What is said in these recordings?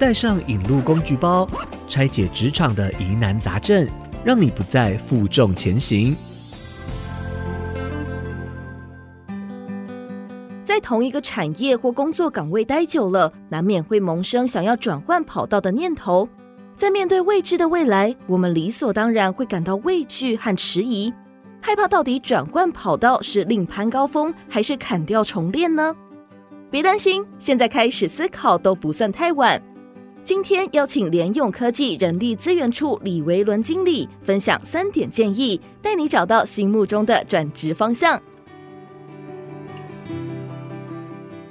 带上引路工具包，拆解职场的疑难杂症，让你不再负重前行。在同一个产业或工作岗位待久了，难免会萌生想要转换跑道的念头。在面对未知的未来，我们理所当然会感到畏惧和迟疑，害怕到底转换跑道是另攀高峰，还是砍掉重练呢？别担心，现在开始思考都不算太晚。今天邀请联咏科技人力资源处李维伦经理分享三点建议，带你找到心目中的转职方向。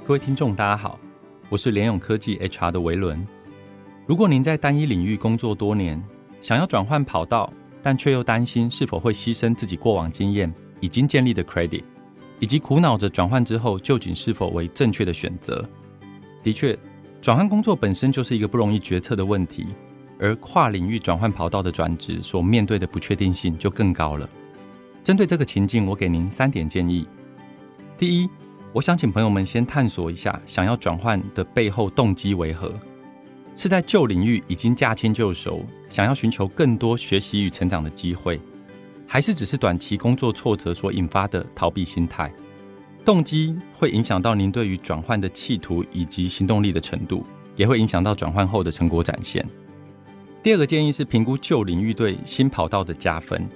各位听众，大家好，我是联咏科技 HR 的维伦。如果您在单一领域工作多年，想要转换跑道，但却又担心是否会牺牲自己过往经验已经建立的 credit，以及苦恼着转换之后究竟是否为正确的选择，的确。转换工作本身就是一个不容易决策的问题，而跨领域转换跑道的转职所面对的不确定性就更高了。针对这个情境，我给您三点建议。第一，我想请朋友们先探索一下，想要转换的背后动机为何？是在旧领域已经驾轻就熟，想要寻求更多学习与成长的机会，还是只是短期工作挫折所引发的逃避心态？动机会影响到您对于转换的企图以及行动力的程度，也会影响到转换后的成果展现。第二个建议是评估旧领域对新跑道的加分。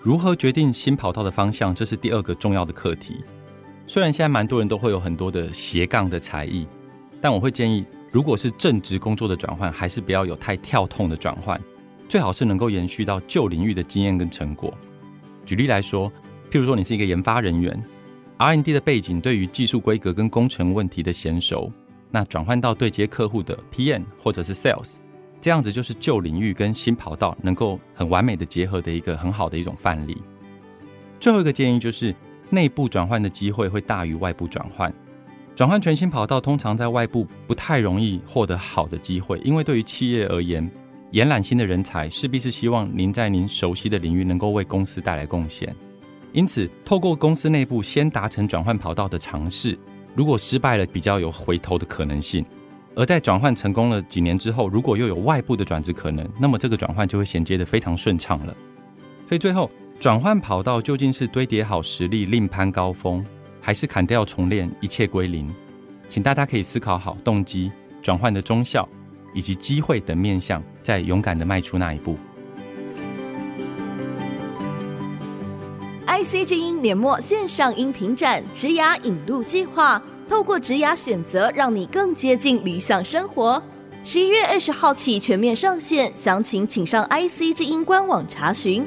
如何决定新跑道的方向，这是第二个重要的课题。虽然现在蛮多人都会有很多的斜杠的才艺，但我会建议，如果是正职工作的转换，还是不要有太跳痛的转换，最好是能够延续到旧领域的经验跟成果。举例来说，譬如说你是一个研发人员。R&D 的背景对于技术规格跟工程问题的娴熟，那转换到对接客户的 PM 或者是 Sales，这样子就是旧领域跟新跑道能够很完美的结合的一个很好的一种范例。最后一个建议就是，内部转换的机会会大于外部转换。转换全新跑道通常在外部不太容易获得好的机会，因为对于企业而言，延揽新的人才势必是希望您在您熟悉的领域能够为公司带来贡献。因此，透过公司内部先达成转换跑道的尝试，如果失败了，比较有回头的可能性；而在转换成功了几年之后，如果又有外部的转职可能，那么这个转换就会衔接得非常顺畅了。所以最后，转换跑道究竟是堆叠好实力另攀高峰，还是砍掉重练一切归零？请大家可以思考好动机、转换的忠效以及机会等面向，再勇敢地迈出那一步。IC 之音年末线上音频展《职涯引路计划》，透过职涯选择，让你更接近理想生活。十一月二十号起全面上线，详情请上 IC 之音官网查询。